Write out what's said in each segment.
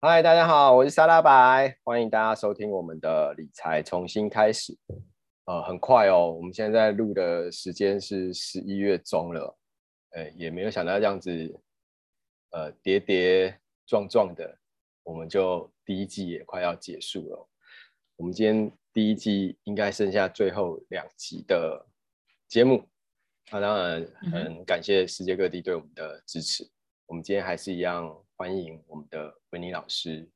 嗨，大家好，我是沙拉白，欢迎大家收听我们的理财重新开始。呃，很快哦，我们现在在录的时间是十一月中了，呃，也没有想到这样子，呃，跌跌撞撞的，我们就第一季也快要结束了。我们今天第一季应该剩下最后两集的节目，那、啊、当然很感谢世界各地对我们的支持。嗯、我们今天还是一样。欢迎我们的维尼老师，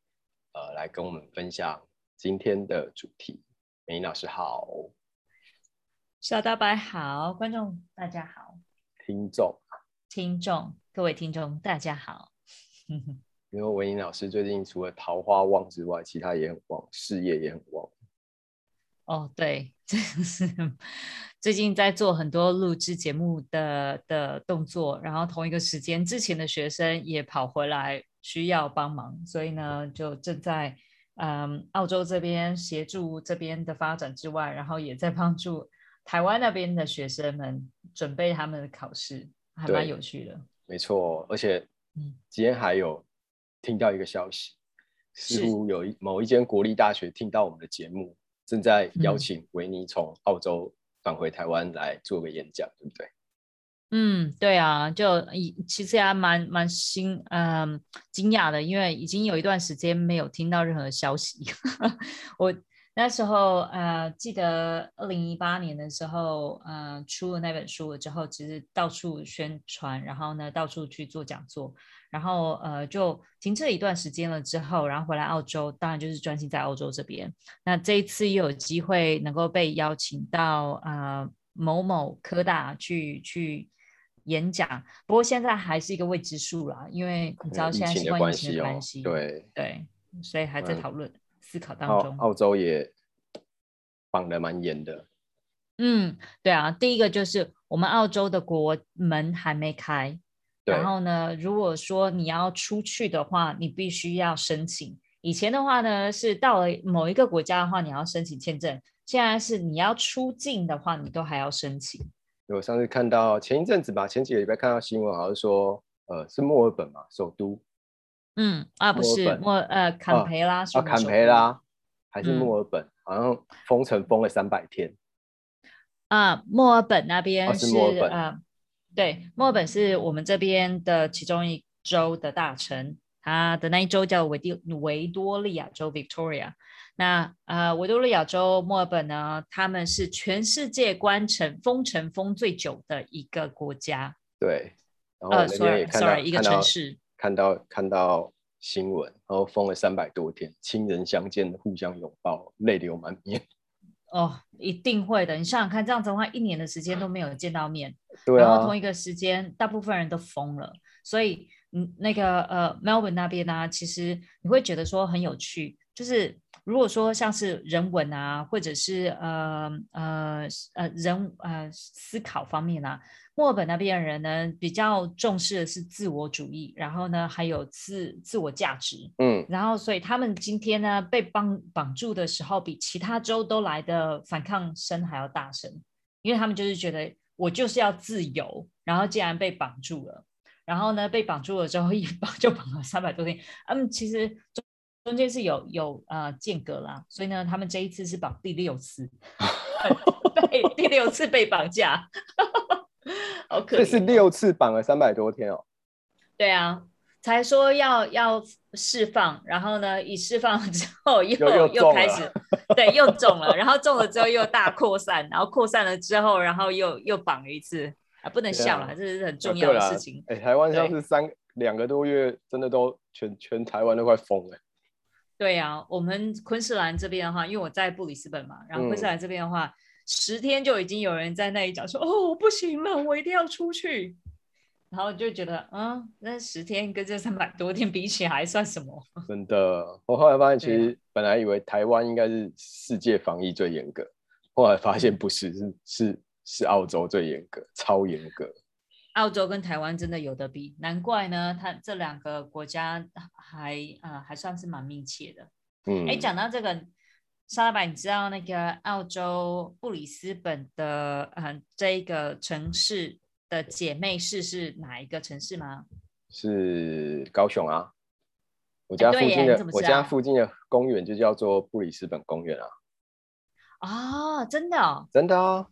呃，来跟我们分享今天的主题。维尼老师好，小大白好，观众大家好，听众听众各位听众大家好。因为维尼老师最近除了桃花旺之外，其他也很旺，事业也很旺。哦，对，这是最近在做很多录制节目的的动作，然后同一个时间，之前的学生也跑回来需要帮忙，所以呢，就正在嗯澳洲这边协助这边的发展之外，然后也在帮助台湾那边的学生们准备他们的考试，还蛮有趣的。没错，而且嗯，今天还有听到一个消息，似乎有一某一间国立大学听到我们的节目。正在邀请维尼从澳洲返回台湾来做个演讲，嗯、对不对？嗯，对啊，就其实还蛮蛮新，嗯，惊讶的，因为已经有一段时间没有听到任何消息。我那时候呃记得二零一八年的时候，呃出了那本书了之后，其实到处宣传，然后呢到处去做讲座。然后呃，就停滞一段时间了之后，然后回来澳洲，当然就是专心在澳洲这边。那这一次又有机会能够被邀请到呃某某科大去去演讲，不过现在还是一个未知数啦，因为你知道现在是疫情的关系，哦、关系对对，所以还在讨论、嗯、思考当中。澳洲也绑得蛮严的。嗯，对啊，第一个就是我们澳洲的国门还没开。然后呢，如果说你要出去的话，你必须要申请。以前的话呢，是到了某一个国家的话，你要申请签证。现在是你要出境的话，你都还要申请。我上次看到前一阵子吧，前几个礼拜看到新闻，好像说，呃，是墨尔本嘛，首都。嗯啊，不是墨呃坎培拉是。啊，坎培拉还是墨尔本，嗯、好像封城封了三百天。啊，墨尔本那边是啊。对，墨尔本是我们这边的其中一州的大城，它的那一州叫维多维多利亚州 （Victoria）。那呃，维多利亚州墨尔本呢，他们是全世界关城封城封最久的一个国家。对，呃、sorry, sorry, 一个城市，看到看到新闻，然后封了三百多天，亲人相见，互相拥抱，泪流满面。哦，一定会的。你想想看，这样子的话，一年的时间都没有见到面，对啊，然后同一个时间，大部分人都疯了。所以，嗯，那个呃，Melbourne 那边呢、啊，其实你会觉得说很有趣，就是如果说像是人文啊，或者是呃呃呃人呃思考方面啊。墨尔本那边的人呢，比较重视的是自我主义，然后呢，还有自自我价值，嗯，然后所以他们今天呢被绑绑住的时候，比其他州都来的反抗声还要大声，因为他们就是觉得我就是要自由，然后既然被绑住了，然后呢被绑住了之后一绑就绑了三百多天，他们其实中中间是有有呃间隔啦，所以呢他们这一次是绑第六次，被第六次被绑架。这是六次绑了三百多天哦。对啊，才说要要释放，然后呢，一释放之后又又，又开始，对，又中了，然后中了之后又大扩散，然后扩散了之后，然后又又绑了一次啊，不能笑了，啊、这是很重要的事情。哎、啊，台湾像是三两个多月，真的都全全台湾都快疯了。对啊，我们昆士兰这边的话，因为我在布里斯本嘛，然后昆士兰这边的话。嗯十天就已经有人在那里讲说哦，我不行了，我一定要出去，然后就觉得嗯，那十天跟这三百多天比起来还算什么？真的，我后来发现其实本来以为台湾应该是世界防疫最严格，后来发现不是，是是是澳洲最严格，超严格。澳洲跟台湾真的有得比，难怪呢，它这两个国家还啊、呃、还算是蛮密切的。嗯，哎，讲到这个。沙老板，你知道那个澳洲布里斯本的嗯、呃、这一个城市的姐妹市是哪一个城市吗？是高雄啊，我家附近的、欸、我家附近的公园就叫做布里斯本公园啊。啊、哦，真的、哦？真的啊。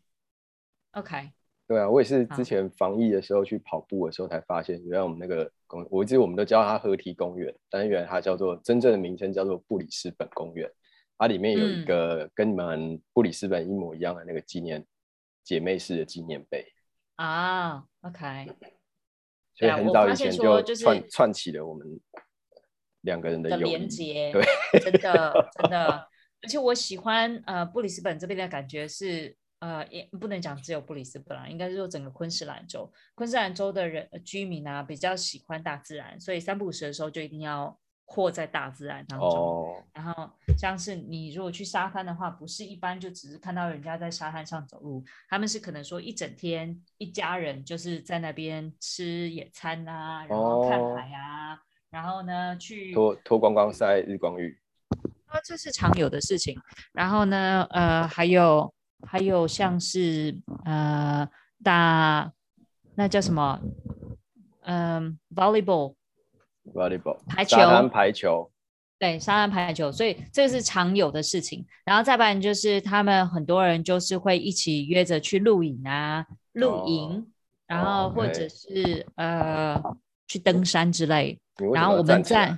OK。对啊，我也是之前防疫的时候去跑步的时候才发现，原来我们那个公，我一直我们都叫它河堤公园，但是原来它叫做真正的名称叫做布里斯本公园。它里面有一个跟你们布里斯本一模一样的那个纪念姐妹式的纪念碑啊。OK。所以很早以前就串串起了我们两个人的连接。对，真的真的，而且我喜欢呃布里斯本这边的感觉是。呃，也不能讲只有布里斯本啦，应该是说整个昆士兰州，昆士兰州的人居民啊比较喜欢大自然，所以三不五时的时候就一定要活在大自然当中。Oh. 然后像是你如果去沙滩的话，不是一般就只是看到人家在沙滩上走路，他们是可能说一整天一家人就是在那边吃野餐啊，然后看海啊，oh. 然后呢去脱脱光光晒日光浴，啊，这是常有的事情。然后呢，呃，还有。还有像是呃打那叫什么，嗯，volleyball，volleyball 排球，沙滩排球，对，沙滩排球，所以这是常有的事情。然后再不然就是他们很多人就是会一起约着去露营啊，露营，oh. 然后或者是、oh. 呃去登山之类。然后我们在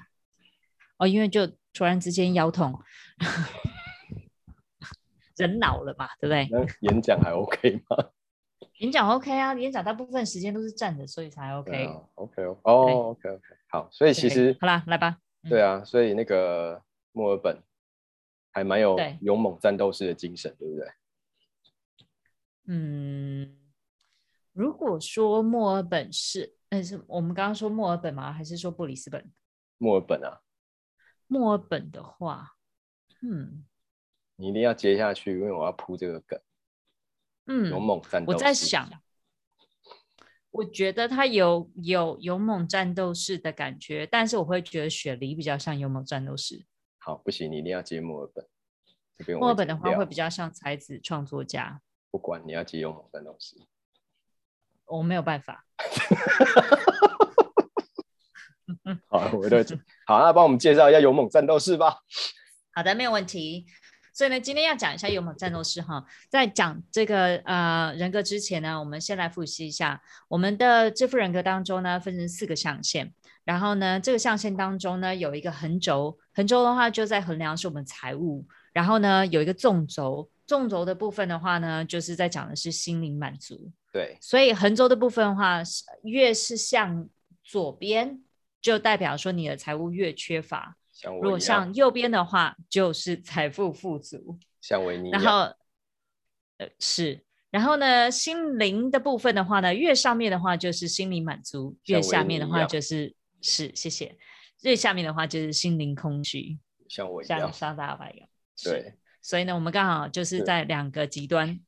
哦，因为就突然之间腰痛。人老了嘛，对不对？那演讲还 OK 吗？演讲 OK 啊，演讲大部分时间都是站着，所以才 OK。啊、OK 哦，OK OK，好，所以其实好啦，来吧。对啊，所以那个墨尔本还蛮有勇猛战斗士的精神，对，对不对？嗯，如果说墨尔本是，但是我们刚刚说墨尔本吗？还是说布里斯本？墨尔本啊，墨尔本的话，嗯。你一定要接下去，因为我要铺这个梗。嗯，勇猛战斗。我在想，我觉得他有有勇猛战斗士的感觉，但是我会觉得雪梨比较像勇猛战斗士。好，不行，你一定要接墨尔本。这边墨尔本的话会比较像才子创作家。不管你要接勇猛战斗士，我没有办法。好，我都好，那帮我们介绍一下勇猛战斗士吧。好的，没有问题。所以呢，今天要讲一下勇猛战斗士哈。在讲这个呃人格之前呢，我们先来复习一下我们的致富人格当中呢，分成四个象限。然后呢，这个象限当中呢，有一个横轴，横轴的话就在衡量是我们财务。然后呢，有一个纵轴，纵轴的部分的话呢，就是在讲的是心灵满足。对。所以横轴的部分的话，越是向左边，就代表说你的财务越缺乏。如果像右边的话，就是财富富足，像维尼。然后，呃，是，然后呢，心灵的部分的话呢，越上面的话就是心灵满足，越下面的话就是是，谢谢。越下面的话就是心灵空虚，像我一样，像沙大白一样。对，所以呢，我们刚好就是在两个极端。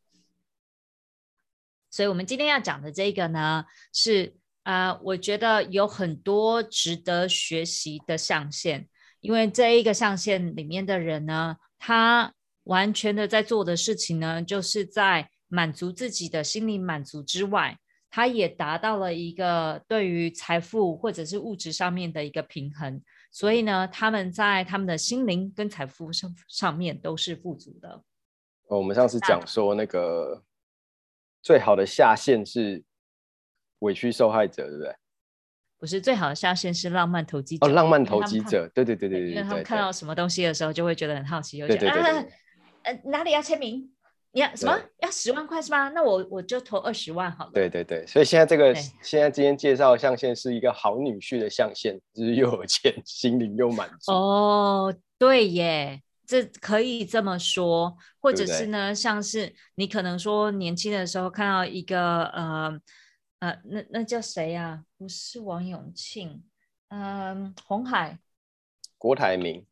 所以我们今天要讲的这个呢，是啊、呃，我觉得有很多值得学习的象限。因为这一个象限里面的人呢，他完全的在做的事情呢，就是在满足自己的心灵满足之外，他也达到了一个对于财富或者是物质上面的一个平衡。所以呢，他们在他们的心灵跟财富上上面都是富足的。哦，我们上次讲说那个最好的下限是委屈受害者，对不对？不是最好的下限是浪漫投机者。哦，浪漫投机者，对对对对对，因为他们看到什么东西的时候，就会觉得很好奇，就觉得啊，呃，哪里要签名？你要什么？要十万块是吗？那我我就投二十万好了。对对对，所以现在这个现在今天介绍的象限是一个好女婿的象限，就是又有钱，心灵又满足。哦，对耶，这可以这么说，或者是呢，对对像是你可能说年轻的时候看到一个呃。呃，那那叫谁呀、啊？不是王永庆，嗯，红海，郭台铭，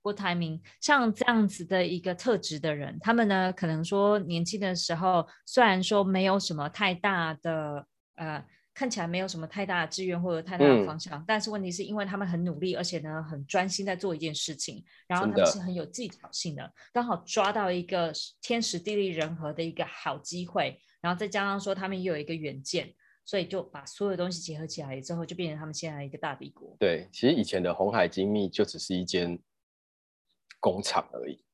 郭台铭，像这样子的一个特质的人，他们呢，可能说年轻的时候，虽然说没有什么太大的，呃，看起来没有什么太大的志愿或者太大的方向，嗯、但是问题是因为他们很努力，而且呢，很专心在做一件事情，然后他们是很有技巧性的，刚好抓到一个天时地利人和的一个好机会，然后再加上说他们也有一个远见。所以就把所有东西结合起来之后，就变成他们现在一个大帝国。对，其实以前的红海精密就只是一间工厂而已。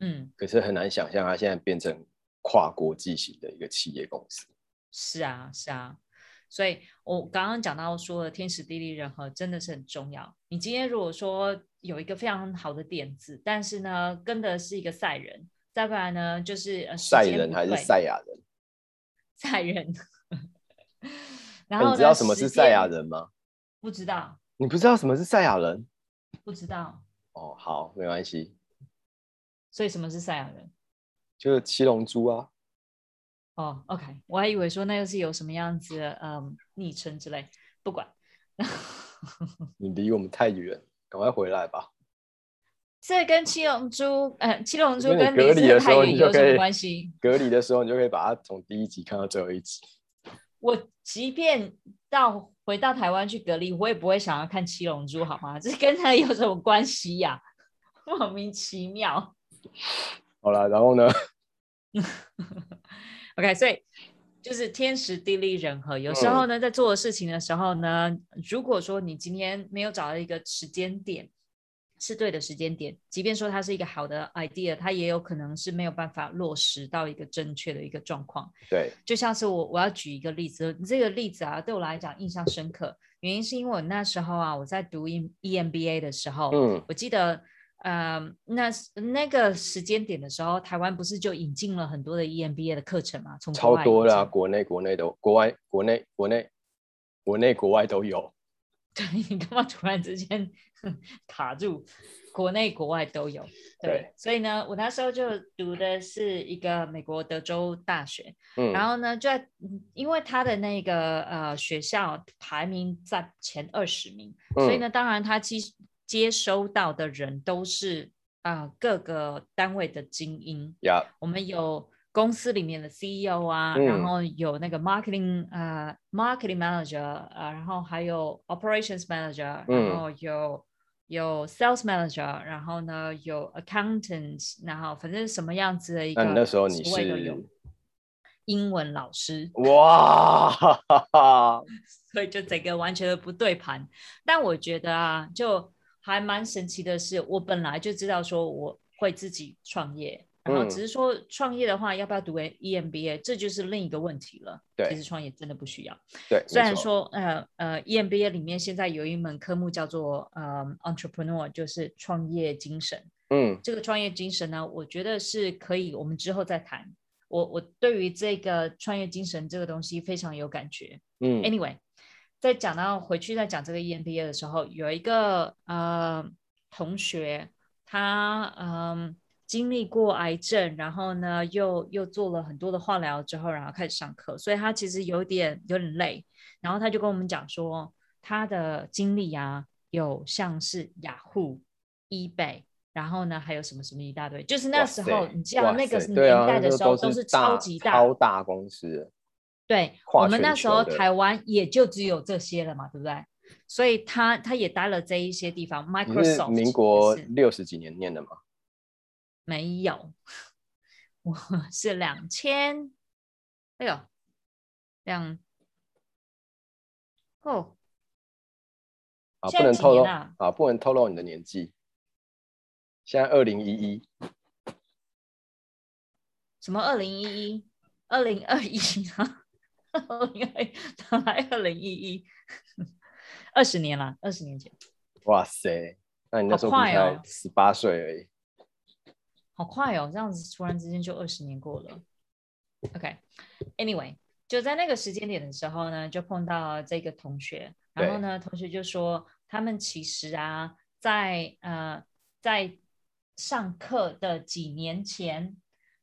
嗯，可是很难想象它现在变成跨国际型的一个企业公司。是啊，是啊。所以我刚刚讲到说的天时地利人和真的是很重要。你今天如果说有一个非常好的点子，但是呢跟的是一个赛人，再不然呢就是赛人还是赛亚人？赛人。然后、欸、你知道什么是赛亚人吗？不知道。你不知道什么是赛亚人？不知道。哦，好，没关系。所以什么是赛亚人？就是七龙珠啊。哦、oh，OK，我还以为说那又是有什么样子的嗯昵称之类，不管。你离我们太远，赶快回来吧。这跟七龙珠，呃，七龙珠跟隔离的时候你就可以有什么关系？隔离的时候你就可以把它从第一集看到最后一集。我即便到回到台湾去隔离，我也不会想要看七龙珠，好吗？这跟他有什么关系呀、啊？莫名其妙。好了，然后呢？OK，所以就是天时地利人和。有时候呢，在做事情的时候呢，嗯，如果说你今天没有找到一个时间点是对的时间点，即便说它是一个好的 idea，它也有可能是没有办法落实到一个正确的一个状况。对，就像是我我要举一个例子，这个例子啊，对我来讲印象深刻，原因是因为我那时候啊，我在读 EMBA 的时候，嗯，我记得。呃，那那个时间点的时候，台湾不是就引进了很多的 EMBA 的课程嘛？从超多啦啊，国内国内都，国外国内国内国内国外都有。对，你干嘛突然之间 卡住？国内国外都有。对，对，所以呢，我那时候就读的是一个美国德州大学，嗯，然后呢，就在因为他的那个呃学校排名在前二十名，嗯，所以呢，当然他其实。接收到的人都是啊、呃、各个单位的精英。我们有公司里面的 CEO 啊，嗯、然后有那个 marketing 呃 marketing manager 啊、呃，然后还有 operations manager，、嗯、然后有有 sales manager，然后呢有 accountants，然后反正什么样子的一个。那那时候你是英文老师。哇，所以就整个完全的不对盘。但我觉得啊，就还蛮神奇的是，我本来就知道说我会自己创业，然后只是说创业的话要不要读 EMBA，这就是另一个问题了。对，其实创业真的不需要。对，虽然说呃呃 EMBA 里面现在有一门科目叫做呃 Entrepreneur，就是创业精神。嗯，这个创业精神呢，我觉得是可以，我们之后再谈。我我对于这个创业精神这个东西非常有感觉。嗯，Anyway。在讲到回去再讲这个 EMBA 的时候，有一个呃同学，他嗯、呃、经历过癌症，然后呢又又做了很多的化疗之后，然后开始上课，所以他其实有点有点累。然后他就跟我们讲说，他的经历啊，有像是雅虎、eBay，然后呢还有什么什么一大堆，就是那时候你知道那个年代的时候都是超级大超大公司。对，我们那时候台湾也就只有这些了嘛，对不对？所以他他也待了这一些地方。Microsoft 民国六十几年念的吗？没有，我是两千，哎呦，两哦，啊，不能透露啊，啊，不能透露你的年纪。现在二零一一，什么二零一一？二零二一啊？二零二一，来二零一一，二十年了，二十年前。哇塞，那你那时候才十八岁而已。好快哦，这样子突然之间就二十年过了。OK，Anyway，、okay. 就在那个时间点的时候呢，就碰到这个同学，然后呢，同学就说他们其实啊，在呃在上课的几年前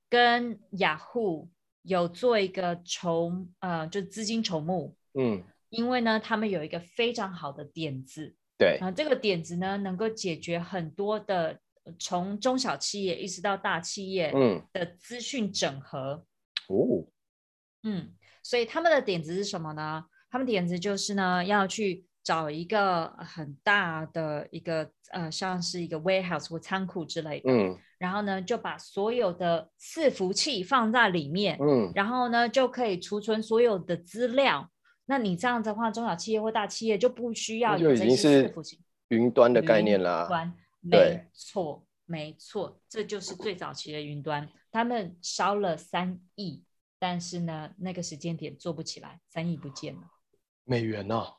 跟雅虎。有做一个筹，呃，就资金筹募，嗯，因为呢，他们有一个非常好的点子，对，啊，这个点子呢，能够解决很多的从中小企业一直到大企业，嗯，的资讯整合，哦，嗯，所以他们的点子是什么呢？他们点子就是呢，要去。找一个很大的一个呃，像是一个 warehouse 或仓库之类的，嗯，然后呢，就把所有的伺服器放在里面，嗯，然后呢，就可以储存所有的资料，那你这样子的话，中小企业或大企业就不需要就已经是云端的概念啦。云没错，没错，这就是最早期的云端。他们烧了三亿，但是呢，那个时间点做不起来，三亿不见了。美元哦，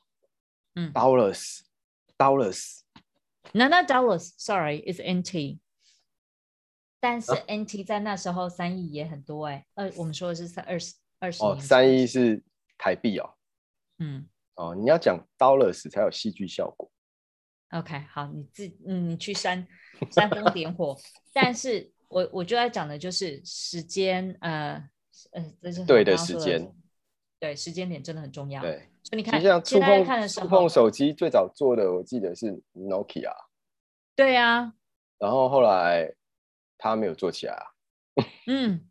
嗯，dollars，dollars。No, not dollars. Sorry, it's NT. 但是 NT 在那时候三亿也很多哎、欸，呃，我们说的是三二十二十哦，三亿是台币哦。嗯，哦，你要讲 dollars 才有戏剧效果。OK，好，你自嗯，你去煽煽风点火。但是我我就要讲的就是时间，呃呃，这是对的时间，对，时间点真的很重要。对，所以你看，像触碰看的时候触碰手机最早做的，我记得是 Nokia。对啊，然后后来。他没有做起来啊。嗯，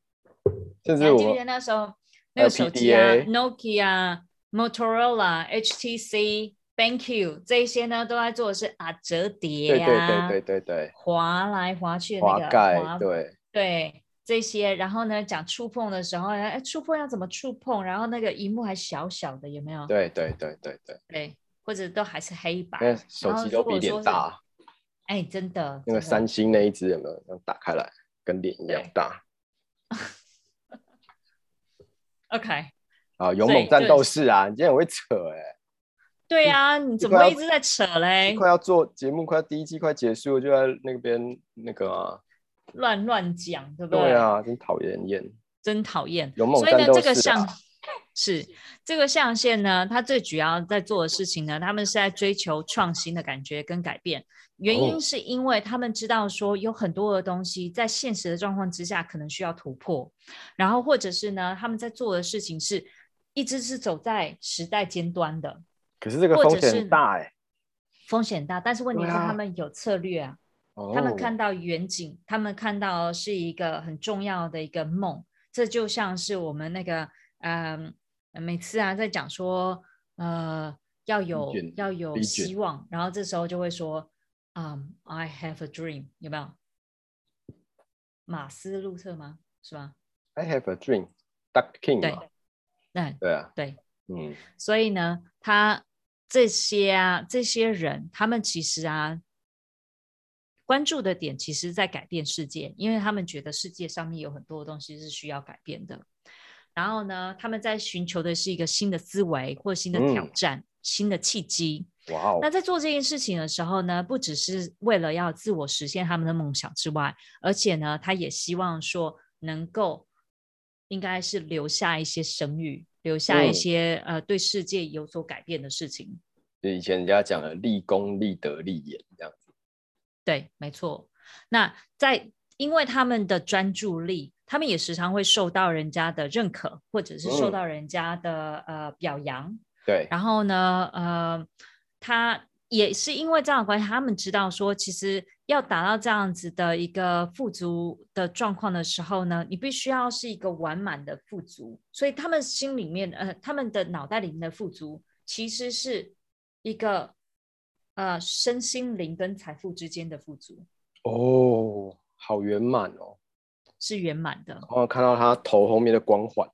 甚至我记得那时候那个手机啊，Nokia、Motorola、HTC、BenQ 这些呢，都在做的是啊折叠呀、啊，对对对对对对，滑来滑去的那个滑盖，对对这些。然后呢，讲触碰的时候，哎，触碰要怎么触碰？然后那个荧幕还小小的，有没有？对对对对对对，或者都还是黑白，手机都比脸大。哎，真的，那个三星那一只有没有？打开来跟脸一样大。OK，啊，勇猛战斗士啊！你今天很会扯哎、欸。对呀、啊，你怎么会一直在扯嘞？快要做节目，快要第一季快结束，就在那边那个啊，乱乱讲，对不对？对啊，真讨厌厌，真讨厌。勇猛战斗士、啊、所以呢，这个象。是这个象限呢，它最主要在做的事情呢，他们是在追求创新的感觉跟改变。原因是因为他们知道说有很多的东西在现实的状况之下可能需要突破，然后或者是呢，他们在做的事情是一直是走在时代尖端的。可是这个风险大哎，风险大，但是问题是他们有策略啊，啊他们看到远景，他们看到是一个很重要的一个梦。这就像是我们那个嗯。每次啊，在讲说，呃，要有要有希望，然后这时候就会说，嗯，I have a dream，有没有？马斯路特吗？是吧？I have a dream，Duck King 对，对对啊，对，嗯，所以呢，他这些啊，这些人，他们其实啊，关注的点，其实在改变世界，因为他们觉得世界上面有很多东西是需要改变的。然后呢，他们在寻求的是一个新的思维或新的挑战、嗯、新的契机。哇哦！那在做这件事情的时候呢，不只是为了要自我实现他们的梦想之外，而且呢，他也希望说能够，应该是留下一些声誉，留下一些、嗯、呃对世界有所改变的事情。就以前人家讲的立功、立德、立言这样子。对，没错。那在因为他们的专注力。他们也时常会受到人家的认可，或者是受到人家的、嗯、呃表扬。对。然后呢，呃，他也是因为这样的关系，他们知道说，其实要达到这样子的一个富足的状况的时候呢，你必须要是一个完满的富足。所以他们心里面，呃，他们的脑袋里面的富足，其实是一个呃身心灵跟财富之间的富足。哦，好圆满哦。是圆满的。我看到他头后面的光环，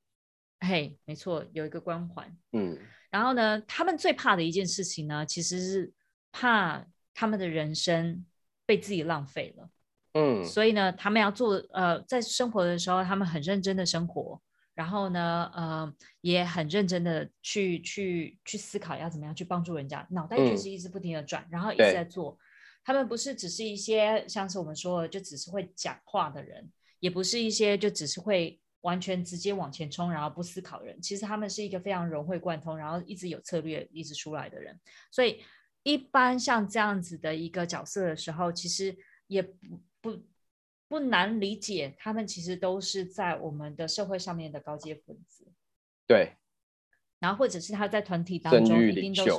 嘿，没错，有一个光环。嗯，然后呢，他们最怕的一件事情呢，其实是怕他们的人生被自己浪费了。嗯，所以呢，他们要做呃，在生活的时候，他们很认真的生活，然后呢，呃，也很认真的去去去思考要怎么样去帮助人家，脑袋就是一直不停的转，嗯、然后一直在做。他们不是只是一些像是我们说的，就只是会讲话的人。也不是一些就只是会完全直接往前冲，然后不思考的人。其实他们是一个非常融会贯通，然后一直有策略一直出来的人。所以一般像这样子的一个角色的时候，其实也不不不难理解，他们其实都是在我们的社会上面的高阶分子。对。然后或者是他在团体当中一定都是。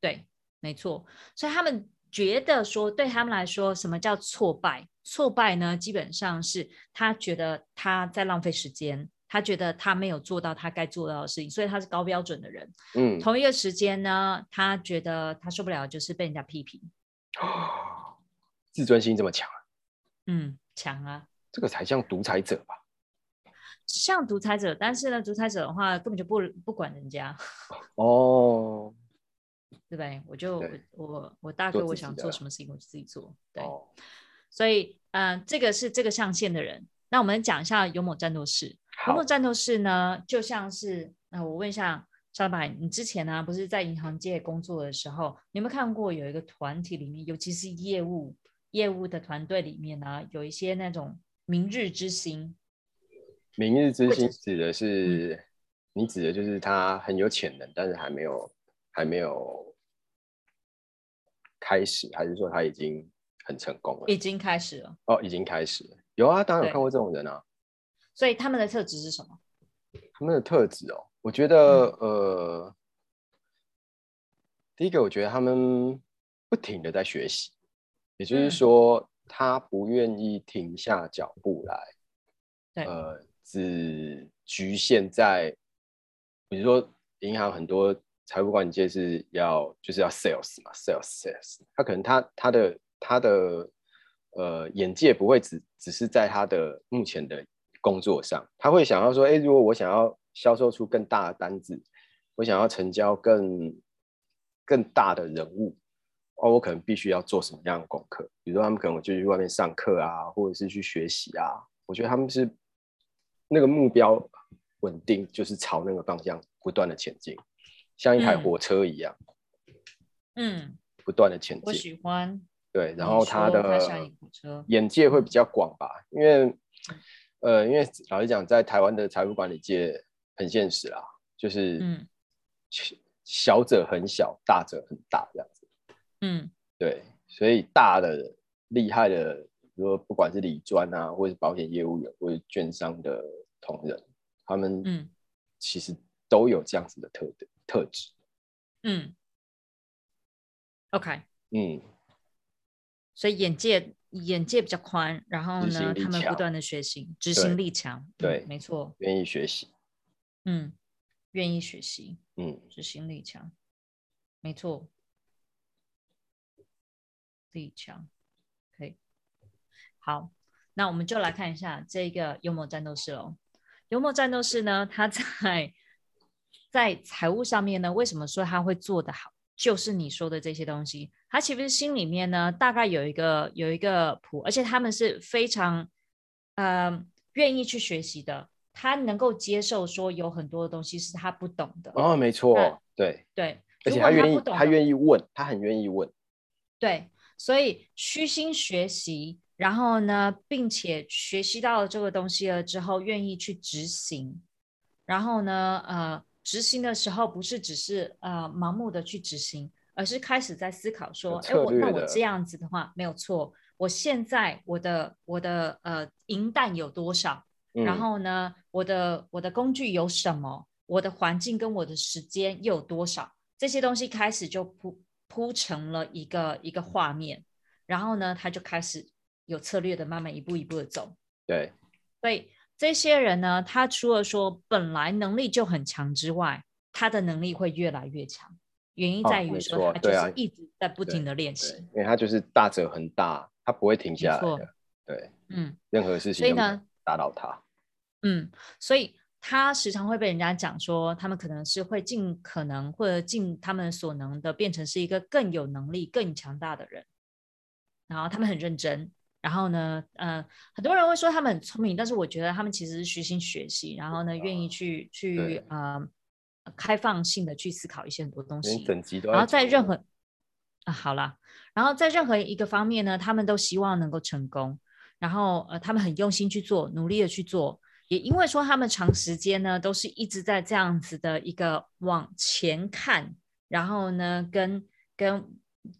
对，没错。所以他们觉得说，对他们来说，什么叫挫败？挫败呢，基本上是他觉得他在浪费时间，他觉得他没有做到他该做到的事情，所以他是高标准的人。嗯，同一个时间呢，他觉得他受不了，就是被人家批评。自尊心这么强啊？嗯，强啊。这个才像独裁者吧？像独裁者，但是呢，独裁者的话根本就不不管人家。哦，对不对？我就我我我大哥，我想做什么事情我就自己做。对，哦、所以嗯、呃，这个是这个象限的人。那我们讲一下勇猛战斗士。幽默战斗士呢，就像是那、呃、我问一下沙老板，你之前呢、啊、不是在银行界工作的时候，你有没有看过有一个团体里面，尤其是业务业务的团队里面呢、啊，有一些那种明日之星。明日之星指的是，嗯、你指的就是他很有潜能，但是还没有还没有开始，还是说他已经很成功了？已经开始了。哦，已经开始了。有啊，当然有看过这种人啊。所以他们的特质是什么？他们的特质哦，我觉得、嗯、呃，第一个我觉得他们不停的在学习，也就是说、嗯、他不愿意停下脚步来。对。呃。只局限在，比如说银行很多财务管理界是要就是要 sales 嘛，sales sales，他可能他他的他的呃眼界不会只只是在他的目前的工作上，他会想要说，哎，如果我想要销售出更大的单子，我想要成交更更大的人物，哦，我可能必须要做什么样的功课？比如说他们可能就去外面上课啊，或者是去学习啊，我觉得他们是。那个目标稳定，就是朝那个方向不断的前进，像一台火车一样，嗯，不断的前进。我喜欢。对，然后他的眼界会比较广吧，因为，呃，因为老实讲，在台湾的财务管理界很现实啦，就是，嗯，小者很小，大者很大这样子，嗯，对，所以大的厉害的。比如说，不管是理专啊，或者是保险业务员，或者券商的同仁，他们嗯，其实都有这样子的特特质。嗯，OK，嗯，所以眼界眼界比较宽，然后呢，他们不断的学习，执行力强，对，嗯、没错，愿意学习，嗯，愿意学习，嗯，执行力强，没错，力强。可以好，那我们就来看一下这个幽默战斗士喽。幽默战斗士呢，他在在财务上面呢，为什么说他会做得好？就是你说的这些东西，他其实心里面呢，大概有一个有一个谱，而且他们是非常呃愿意去学习的。他能够接受说有很多的东西是他不懂的。哦，没错，对对，而且他愿意，他愿意问，他很愿意问。对，所以虚心学习。然后呢，并且学习到了这个东西了之后，愿意去执行。然后呢，呃，执行的时候不是只是呃盲目的去执行，而是开始在思考说，哎，我那我这样子的话没有错。我现在我的我的呃银弹有多少？嗯、然后呢，我的我的工具有什么？我的环境跟我的时间又有多少？这些东西开始就铺铺成了一个一个画面。然后呢，他就开始。有策略的，慢慢一步一步的走。对，所以这些人呢，他除了说本来能力就很强之外，他的能力会越来越强。原因在于说，他就是一直在不停的练习，因为他就是大者很大，他不会停下来的。对，嗯，任何事情所以呢，打倒他。嗯，所以他时常会被人家讲说，他们可能是会尽可能或者尽他们所能的，变成是一个更有能力、更强大的人。然后他们很认真。然后呢，呃，很多人会说他们很聪明，但是我觉得他们其实是虚心学习，然后呢，愿意去去呃开放性的去思考一些很多东西。然后在任何啊，好了，然后在任何一个方面呢，他们都希望能够成功。然后呃，他们很用心去做，努力的去做。也因为说他们长时间呢，都是一直在这样子的一个往前看，然后呢，跟跟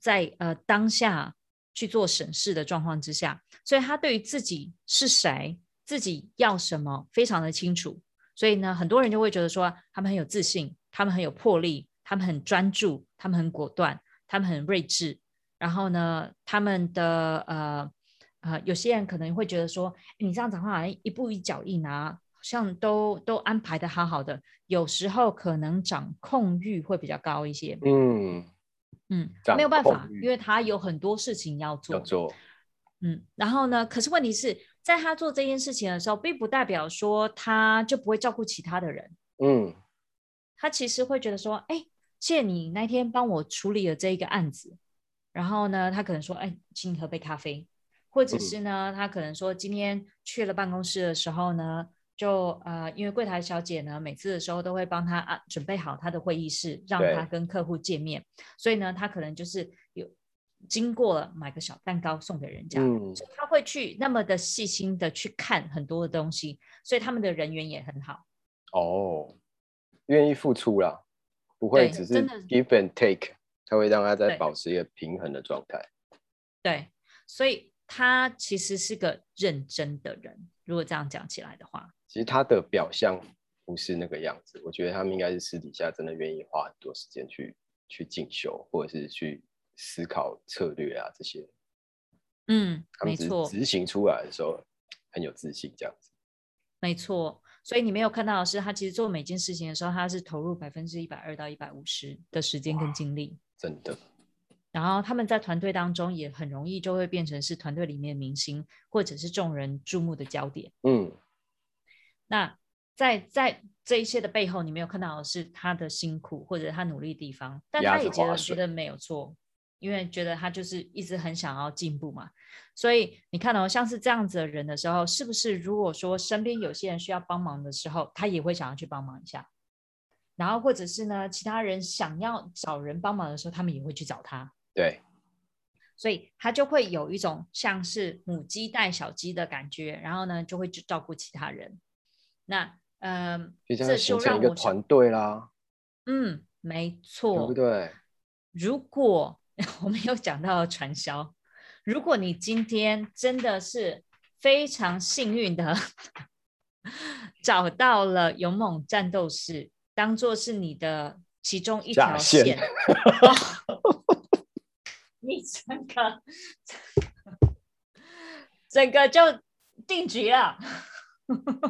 在呃当下。去做审视的状况之下，所以他对于自己是谁、自己要什么非常的清楚。所以呢，很多人就会觉得说，他们很有自信，他们很有魄力，他们很专注，他们很果断，他们很睿智。然后呢，他们的呃呃，有些人可能会觉得说，你这样讲话好像一步一脚印啊，好像都都安排的好好的。有时候可能掌控欲会比较高一些。嗯。嗯，没有办法，因为他有很多事情要做。要做，嗯，然后呢？可是问题是在他做这件事情的时候，并不代表说他就不会照顾其他的人。嗯，他其实会觉得说，哎，谢谢你那天帮我处理了这一个案子。然后呢，他可能说，哎，请你喝杯咖啡，或者是呢，他可能说，今天去了办公室的时候呢。就呃，因为柜台小姐呢，每次的时候都会帮他啊准备好他的会议室，让他跟客户见面。所以呢，他可能就是有经过了买个小蛋糕送给人家，嗯，所以他会去那么的细心的去看很多的东西，所以他们的人缘也很好。哦，愿意付出啦，不会只是 give and take，他会让他在保持一个平衡的状态。对，所以他其实是个认真的人。如果这样讲起来的话。其实他的表象不是那个样子，我觉得他们应该是私底下真的愿意花很多时间去去进修，或者是去思考策略啊这些。嗯，没错。执行出来的时候很有自信，这样子。没错，所以你没有看到的是，他其实做每件事情的时候，他是投入百分之一百二到一百五十的时间跟精力。真的。然后他们在团队当中也很容易就会变成是团队里面的明星，或者是众人注目的焦点。嗯。那在在这一些的背后，你没有看到的是他的辛苦或者他努力的地方，但他也觉得没有错，因为觉得他就是一直很想要进步嘛。所以你看哦像是这样子的人的时候，是不是如果说身边有些人需要帮忙的时候，他也会想要去帮忙一下？然后或者是呢，其他人想要找人帮忙的时候，他们也会去找他。对，所以他就会有一种像是母鸡带小鸡的感觉，然后呢，就会去照顾其他人。那嗯，呃、这就让我团队啦。嗯，没错，对不对？如果 我们有讲到传销，如果你今天真的是非常幸运的 找到了勇猛战斗士，当做是你的其中一条线，你整个整个就定局了。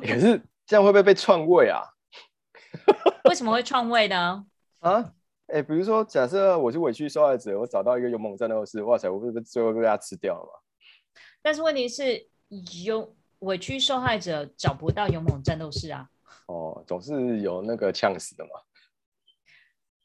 可是。这样会不会被篡位啊？为什么会篡位呢？啊，哎，比如说，假设我是委屈受害者，我找到一个勇猛战斗士，哇塞，我会不是最后被他吃掉了吗？但是问题是，勇委屈受害者找不到勇猛战斗士啊。哦，总是有那个呛死的嘛。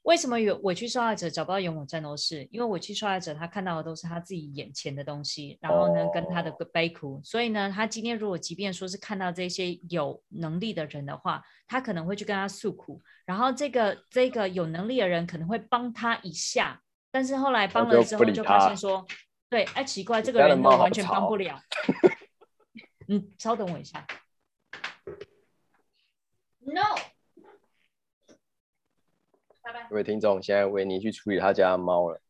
为什么有委屈受害者找不到勇猛战斗士？因为委屈受害者他看到的都是他自己眼前的东西，然后呢，跟他的悲苦。所以呢，他今天如果即便说是看到这些有能力的人的话，他可能会去跟他诉苦，然后这个这个有能力的人可能会帮他一下，但是后来帮了之后就发现说，对，哎，奇怪，这个人呢完全帮不了。嗯，稍等我一下。No。各位听众，现在维尼去处理他家的猫了，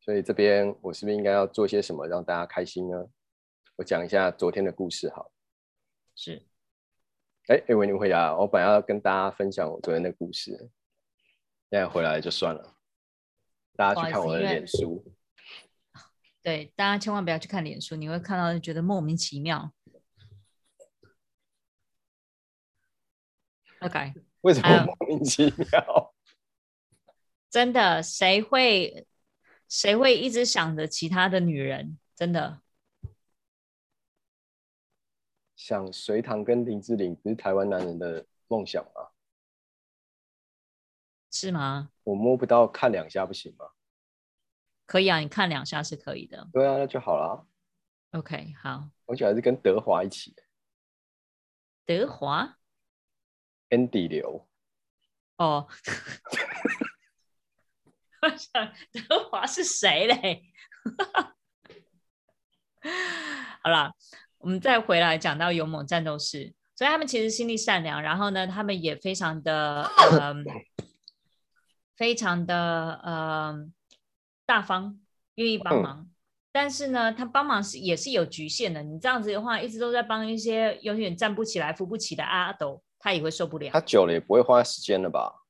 所以这边我是不是应该要做些什么让大家开心呢？我讲一下昨天的故事，好。是。哎哎，维尼回答，我本来要跟大家分享我昨天的故事，现在回来就算了。大家去看我的脸书。对，大家千万不要去看脸书，你会看到觉得莫名其妙。OK。为什么莫名其妙？真的，谁会谁会一直想着其他的女人？真的，想隋唐跟林志玲不是台湾男人的梦想吗？是吗？我摸不到，看两下不行吗？可以啊，你看两下是可以的。对啊，那就好了。OK，好。而且还是跟德华一起。德华。Andy 刘哦，我想德华是谁嘞？好了，我们再回来讲到勇猛战斗士，所以他们其实心地善良，然后呢，他们也非常的嗯，非常的嗯大方，愿意帮忙。但是呢，他帮忙是也是有局限的。你这样子的话，一直都在帮一些永远站不起来、扶不起的阿斗。他也会受不了，他久了也不会花时间了吧？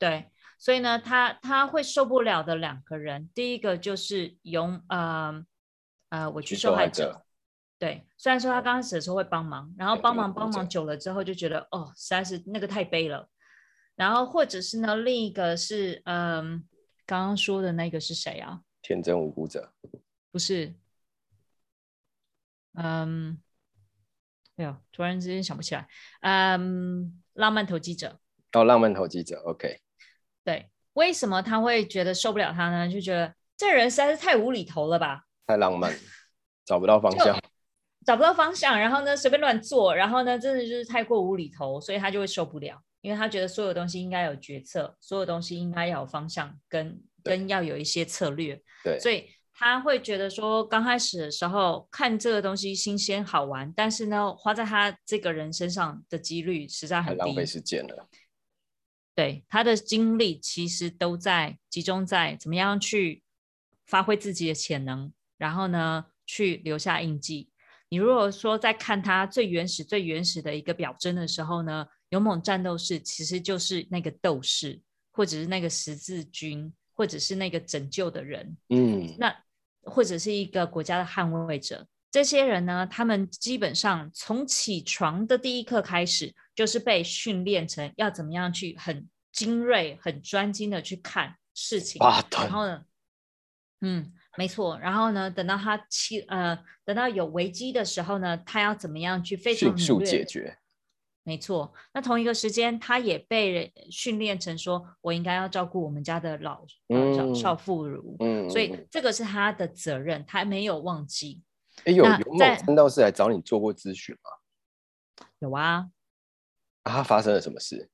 对，所以呢，他他会受不了的两个人，第一个就是勇呃呃委屈受害者，者。对，虽然说他刚开始的时候会帮忙，然后帮忙帮忙久了之后就觉得哦，实在是那个太悲了，然后或者是呢，另一个是嗯、呃，刚刚说的那个是谁啊？天真无辜者，不是。嗯，哎呦，突然之间想不起来。嗯，浪漫投机者。哦，浪漫投机者，OK。对，为什么他会觉得受不了他呢？就觉得这人实在是太无厘头了吧？太浪漫，找不到方向，找不到方向，然后呢，随便乱做，然后呢，真的就是太过无厘头，所以他就会受不了，因为他觉得所有东西应该有决策，所有东西应该要有方向，跟跟要有一些策略。对，所以。他会觉得说，刚开始的时候看这个东西新鲜好玩，但是呢，花在他这个人身上的几率实在很低，浪费时间了。对，他的精力其实都在集中在怎么样去发挥自己的潜能，然后呢，去留下印记。你如果说在看他最原始、最原始的一个表征的时候呢，勇猛战斗士其实就是那个斗士，或者是那个十字军，或者是那个拯救的人。嗯，那。或者是一个国家的捍卫者，这些人呢，他们基本上从起床的第一刻开始，就是被训练成要怎么样去很精锐、很专精的去看事情。然后呢，嗯，没错。然后呢，等到他起呃，等到有危机的时候呢，他要怎么样去非常迅速解决？没错，那同一个时间，他也被训练成说，我应该要照顾我们家的老、嗯、少少妇孺，嗯，所以这个是他的责任，他没有忘记。哎，有有没有战斗士来找你做过咨询吗？有啊。啊，他发生了什么事？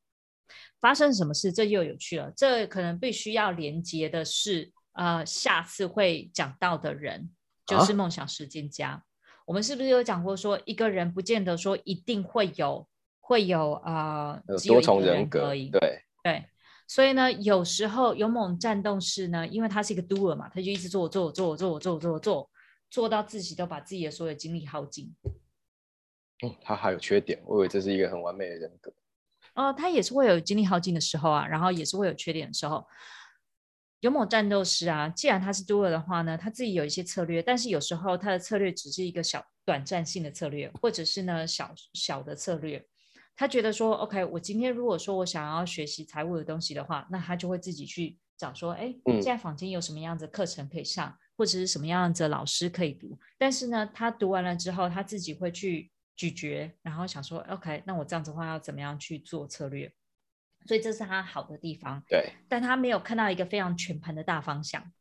发生什么事？这又有趣了。这可能必须要连接的是，呃，下次会讲到的人，就是梦想实践家。啊、我们是不是有讲过说，一个人不见得说一定会有。会有啊，多重人格，对对，所以呢，有时候勇猛战斗士呢，因为他是一个 doer 嘛，他就一直做做做做做做做，做到自己都把自己的所有精力耗尽。嗯，他还有缺点，我以为这是一个很完美的人格。哦、呃，他也是会有精力耗尽的时候啊，然后也是会有缺点的时候。勇猛战斗士啊，既然他是 doer 的话呢，他自己有一些策略，但是有时候他的策略只是一个小短暂性的策略，或者是呢小小的策略。他觉得说，OK，我今天如果说我想要学习财务的东西的话，那他就会自己去找说，哎，现在坊间有什么样子的课程可以上，或者是什么样子的老师可以读。但是呢，他读完了之后，他自己会去咀嚼，然后想说，OK，那我这样子的话要怎么样去做策略？所以这是他好的地方。对，但他没有看到一个非常全盘的大方向。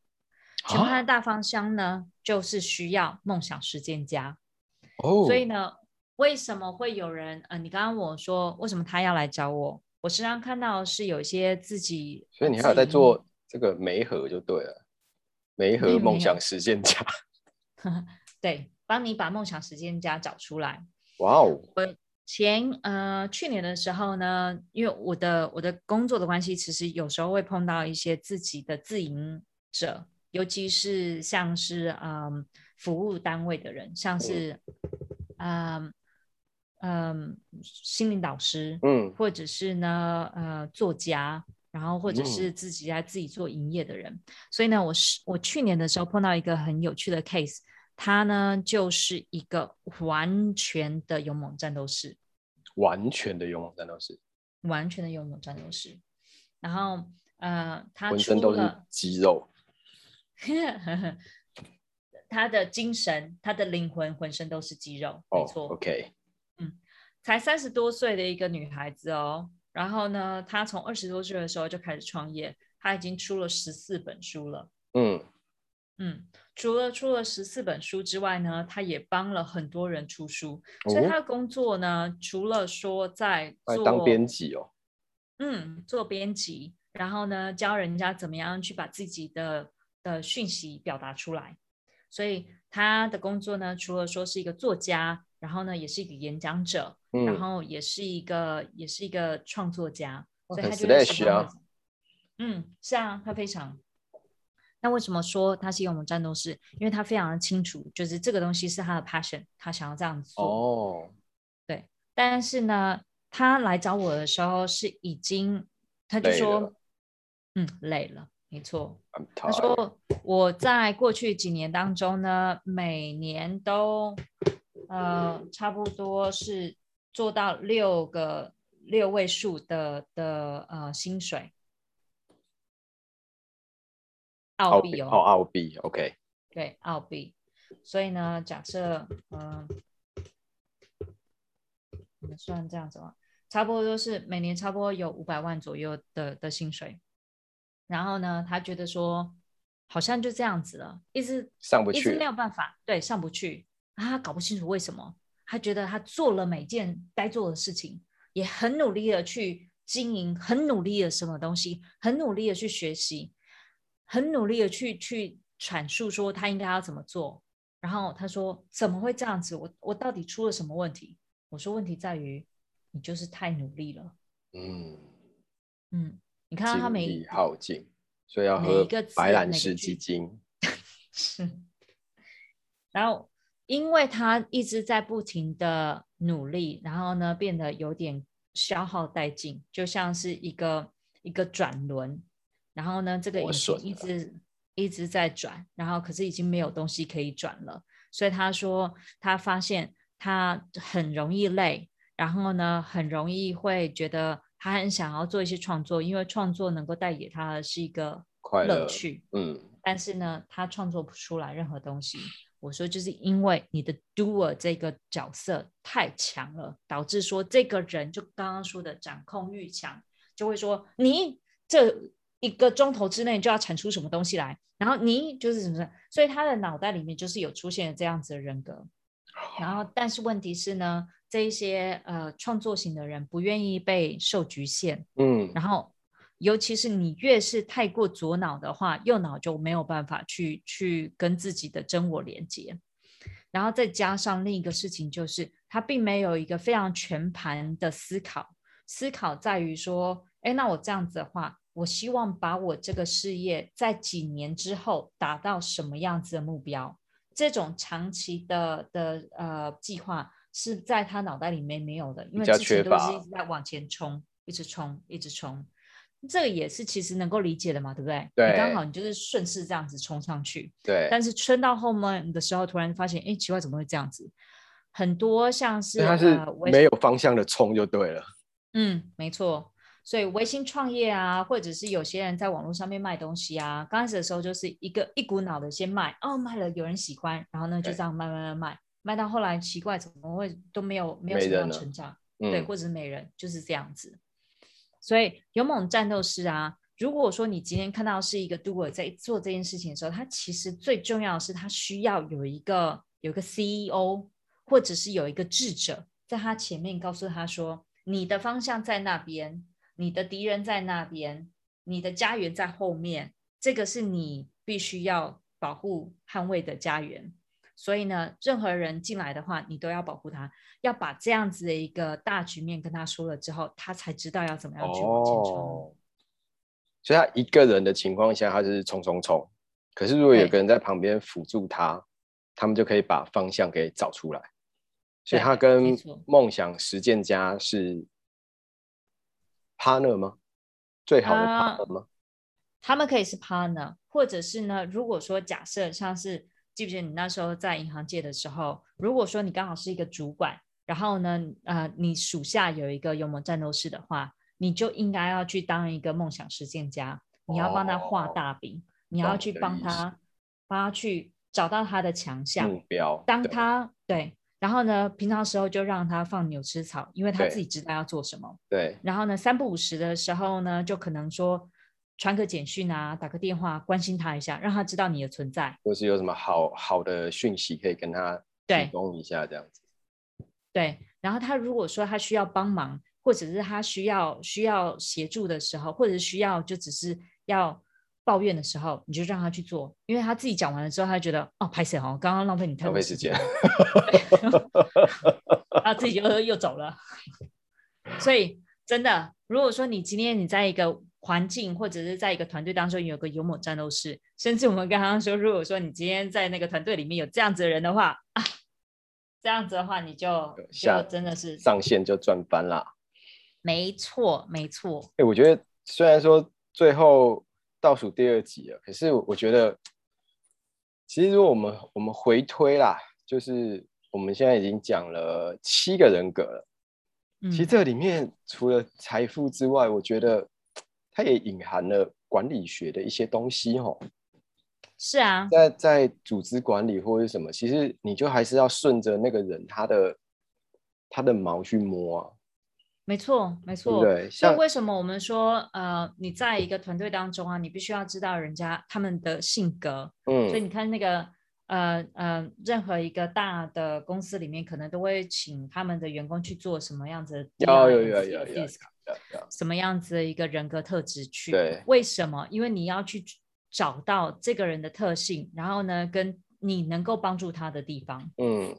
全盘的大方向呢，就是需要梦想实践家。哦，所以呢。为什么会有人？呃，你刚刚问我说，为什么他要来找我？我时常看到是有一些自己，所以你还有在做这个媒合就对了，媒合梦想实践家，对，帮你把梦想实践家找出来。哇哦！我前呃去年的时候呢，因为我的我的工作的关系，其实有时候会碰到一些自己的自营者，尤其是像是嗯、呃、服务单位的人，像是嗯。呃嗯，心灵导师，嗯，或者是呢，呃，作家，然后或者是自己在自己做营业的人，嗯、所以呢，我是我去年的时候碰到一个很有趣的 case，他呢就是一个完全的勇猛战斗士，完全的勇猛战斗士，完全的勇猛战斗士，然后呃，他浑身都是肌肉，他的精神，他的灵魂，浑身都是肌肉，没错、oh,，OK。才三十多岁的一个女孩子哦，然后呢，她从二十多岁的时候就开始创业，她已经出了十四本书了。嗯。嗯，除了出了十四本书之外呢，她也帮了很多人出书，哦、所以她的工作呢，除了说在做当编辑哦，嗯，做编辑，然后呢，教人家怎么样去把自己的的讯息表达出来，所以她的工作呢，除了说是一个作家。然后呢，也是一个演讲者，嗯、然后也是一个，也是一个创作家，所以他就会喜欢、啊。嗯，是啊，他非常。那为什么说他是用我们战斗士？因为他非常的清楚，就是这个东西是他的 passion，他想要这样子做。哦，对。但是呢，他来找我的时候是已经，他就说，嗯，累了，没错。他说我在过去几年当中呢，每年都。呃，差不多是做到六个六位数的的呃薪水，澳币哦，澳币，OK，对，澳币。所以呢，假设嗯，我们算这样子吧，差不多都是每年差不多有五百万左右的的薪水。然后呢，他觉得说好像就这样子了，一直上不去，一直没有办法，对，上不去。啊，他搞不清楚为什么，他觉得他做了每件该做的事情，也很努力的去经营，很努力的什么东西，很努力的去学习，很努力的去去阐述说他应该要怎么做。然后他说怎么会这样子？我我到底出了什么问题？我说问题在于你就是太努力了。嗯嗯。你看到他每力耗尽，所以要喝白兰氏鸡精。是，然后因为他一直在不停的努力，然后呢变得有点消耗殆尽，就像是一个一个转轮，然后呢这个引擎一直一直在转，然后可是已经没有东西可以转了，所以他说他发现他很容易累，然后呢很容易会觉得。他很想要做一些创作，因为创作能够带给他的是一个乐趣。嗯，但是呢，他创作不出来任何东西。我说，就是因为你的 doer 这个角色太强了，导致说这个人就刚刚说的掌控欲强，就会说你这一个钟头之内就要产出什么东西来，然后你就是什么，所以他的脑袋里面就是有出现这样子的人格。然后，但是问题是呢，这一些呃创作型的人不愿意被受局限，嗯，然后尤其是你越是太过左脑的话，右脑就没有办法去去跟自己的真我连接。然后再加上另一个事情就是，他并没有一个非常全盘的思考，思考在于说，哎，那我这样子的话，我希望把我这个事业在几年之后达到什么样子的目标。这种长期的的呃计划是在他脑袋里面没有的，因为之前都是一直在往前冲，一直冲，一直冲。这个也是其实能够理解的嘛，对不对？对。你刚好你就是顺势这样子冲上去。对。但是撑到后面的时候，突然发现，哎，奇怪，怎么会这样子？很多像是它是没有方向的冲就对了。嗯，没错。所以微型创业啊，或者是有些人在网络上面卖东西啊，刚开始的时候就是一个一股脑的先卖，哦，卖了有人喜欢，然后呢就这样卖卖卖卖，卖到后来奇怪怎么会都没有没有什么样成长，对，或者是没人，就是这样子。所以勇猛战斗师啊，如果说你今天看到是一个 doer 在做这件事情的时候，他其实最重要的是他需要有一个有一个 CEO，或者是有一个智者在他前面告诉他说，你的方向在那边。你的敌人在那边，你的家园在后面，这个是你必须要保护、捍卫的家园。所以呢，任何人进来的话，你都要保护他，要把这样子的一个大局面跟他说了之后，他才知道要怎么样去往前冲。哦。所以他一个人的情况下，他就是冲冲冲。可是如果有个人在旁边辅助他，他们就可以把方向给找出来。所以他跟梦想实践家是。partner 吗？最好的 partner 吗？Uh, 他们可以是 partner，或者是呢？如果说假设像是记不记得你那时候在银行界的时候，如果说你刚好是一个主管，然后呢，呃，你属下有一个勇猛战斗士的话，你就应该要去当一个梦想实践家，你要帮他画大饼，oh, 你要去帮他，帮他去找到他的强项目标，当他对。对然后呢，平常时候就让他放牛吃草，因为他自己知道要做什么。对。然后呢，三不五时的时候呢，就可能说传个简讯啊，打个电话关心他一下，让他知道你的存在。或是有什么好好的讯息可以跟他提供一下，这样子。对。然后他如果说他需要帮忙，或者是他需要需要协助的时候，或者是需要就只是要。抱怨的时候，你就让他去做，因为他自己讲完了之后，他就觉得哦，拍谢哦，刚刚浪费你太多时间，他自己就又走了。所以真的，如果说你今天你在一个环境或者是在一个团队当中有个勇猛战斗士，甚至我们刚刚说，如果说你今天在那个团队里面有这样子的人的话啊，这样子的话你就就真的是上线就赚翻了。没错，没错。哎，我觉得虽然说最后。倒数第二集了，可是我觉得，其实如果我们我们回推啦，就是我们现在已经讲了七个人格了。嗯、其实这里面除了财富之外，我觉得它也隐含了管理学的一些东西哦。是啊，在在组织管理或者什么，其实你就还是要顺着那个人他的他的毛去摸啊。没错，没错。对，所以为什么我们说，呃，你在一个团队当中啊，你必须要知道人家他们的性格。嗯。所以你看那个，呃呃，任何一个大的公司里面，可能都会请他们的员工去做什么样子的有有有有有。什么样子的一个人格特质去？对。为什么？因为你要去找到这个人的特性，然后呢，跟你能够帮助他的地方。嗯。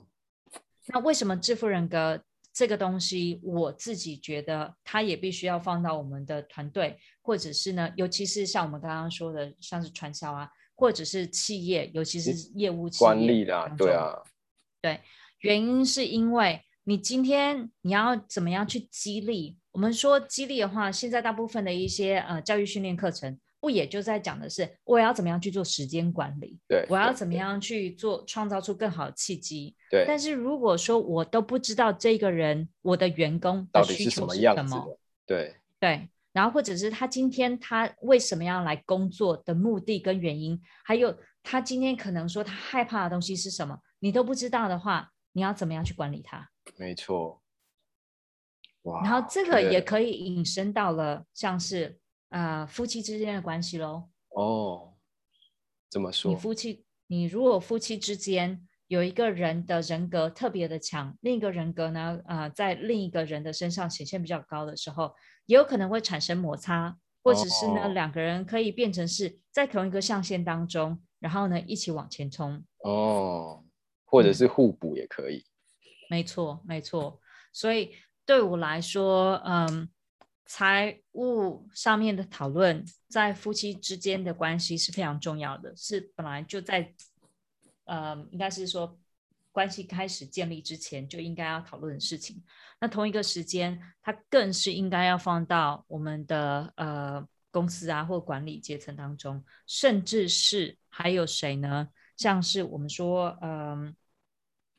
那为什么致富人格？这个东西我自己觉得，他也必须要放到我们的团队，或者是呢，尤其是像我们刚刚说的，像是传销啊，或者是企业，尤其是业务企业管理的，对啊，对，原因是因为你今天你要怎么样去激励？我们说激励的话，现在大部分的一些呃教育训练课程。不也就在讲的是，我要怎么样去做时间管理？对，我要怎么样去做，创造出更好的契机？对。但是如果说我都不知道这个人，我的员工的需求是什么，到底是什么样子的？对对。然后或者是他今天他为什么要来工作的目的跟原因，还有他今天可能说他害怕的东西是什么，你都不知道的话，你要怎么样去管理他？没错。哇。然后这个也可以引申到了像是。啊、呃，夫妻之间的关系喽。哦，怎么说？你夫妻，你如果夫妻之间有一个人的人格特别的强，另一个人格呢，啊、呃，在另一个人的身上显现比较高的时候，也有可能会产生摩擦，或者是呢，哦、两个人可以变成是在同一个象限当中，然后呢，一起往前冲。哦，或者是互补也可以。嗯、没错，没错。所以对我来说，嗯。财务上面的讨论，在夫妻之间的关系是非常重要的，是本来就在，呃，应该是说关系开始建立之前就应该要讨论的事情。那同一个时间，它更是应该要放到我们的呃公司啊或管理阶层当中，甚至是还有谁呢？像是我们说，嗯、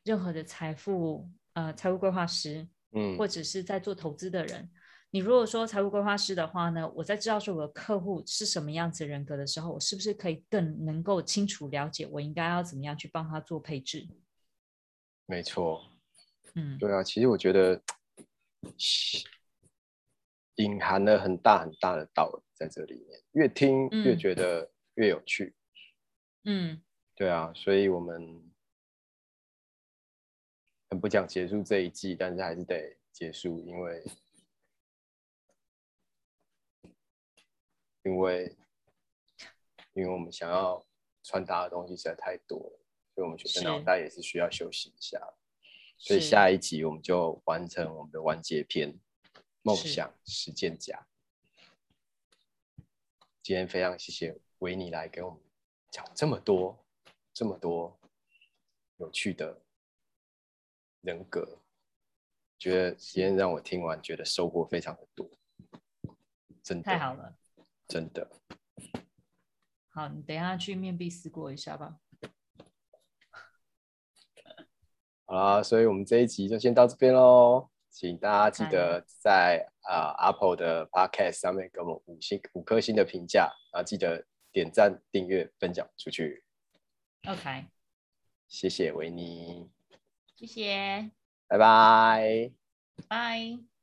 任何的财富呃财务规划师，嗯，或者是在做投资的人。你如果说财务规划师的话呢，我在知道说我的客户是什么样子人格的时候，我是不是可以更能够清楚了解我应该要怎么样去帮他做配置？没错，嗯，对啊，其实我觉得隐含了很大很大的道理在这里面，越听越觉得越有趣。嗯，对啊，所以我们很不想结束这一季，但是还是得结束，因为。因为，因为我们想要传达的东西实在太多了，所以我们觉得脑袋也是需要休息一下。所以下一集我们就完成我们的完结篇——梦想实践家。今天非常谢谢维尼来给我们讲这么多、这么多有趣的人格，觉得今天让我听完觉得收获非常的多，真的太好了。真的，好，你等一下去面壁思过一下吧。好啦，所以我们这一集就先到这边喽，请大家记得在啊、呃、Apple 的 Podcast 上面给我们五星五颗星的评价，然后记得点赞、订阅、分享出去。OK，谢谢维尼，谢谢，拜拜，拜。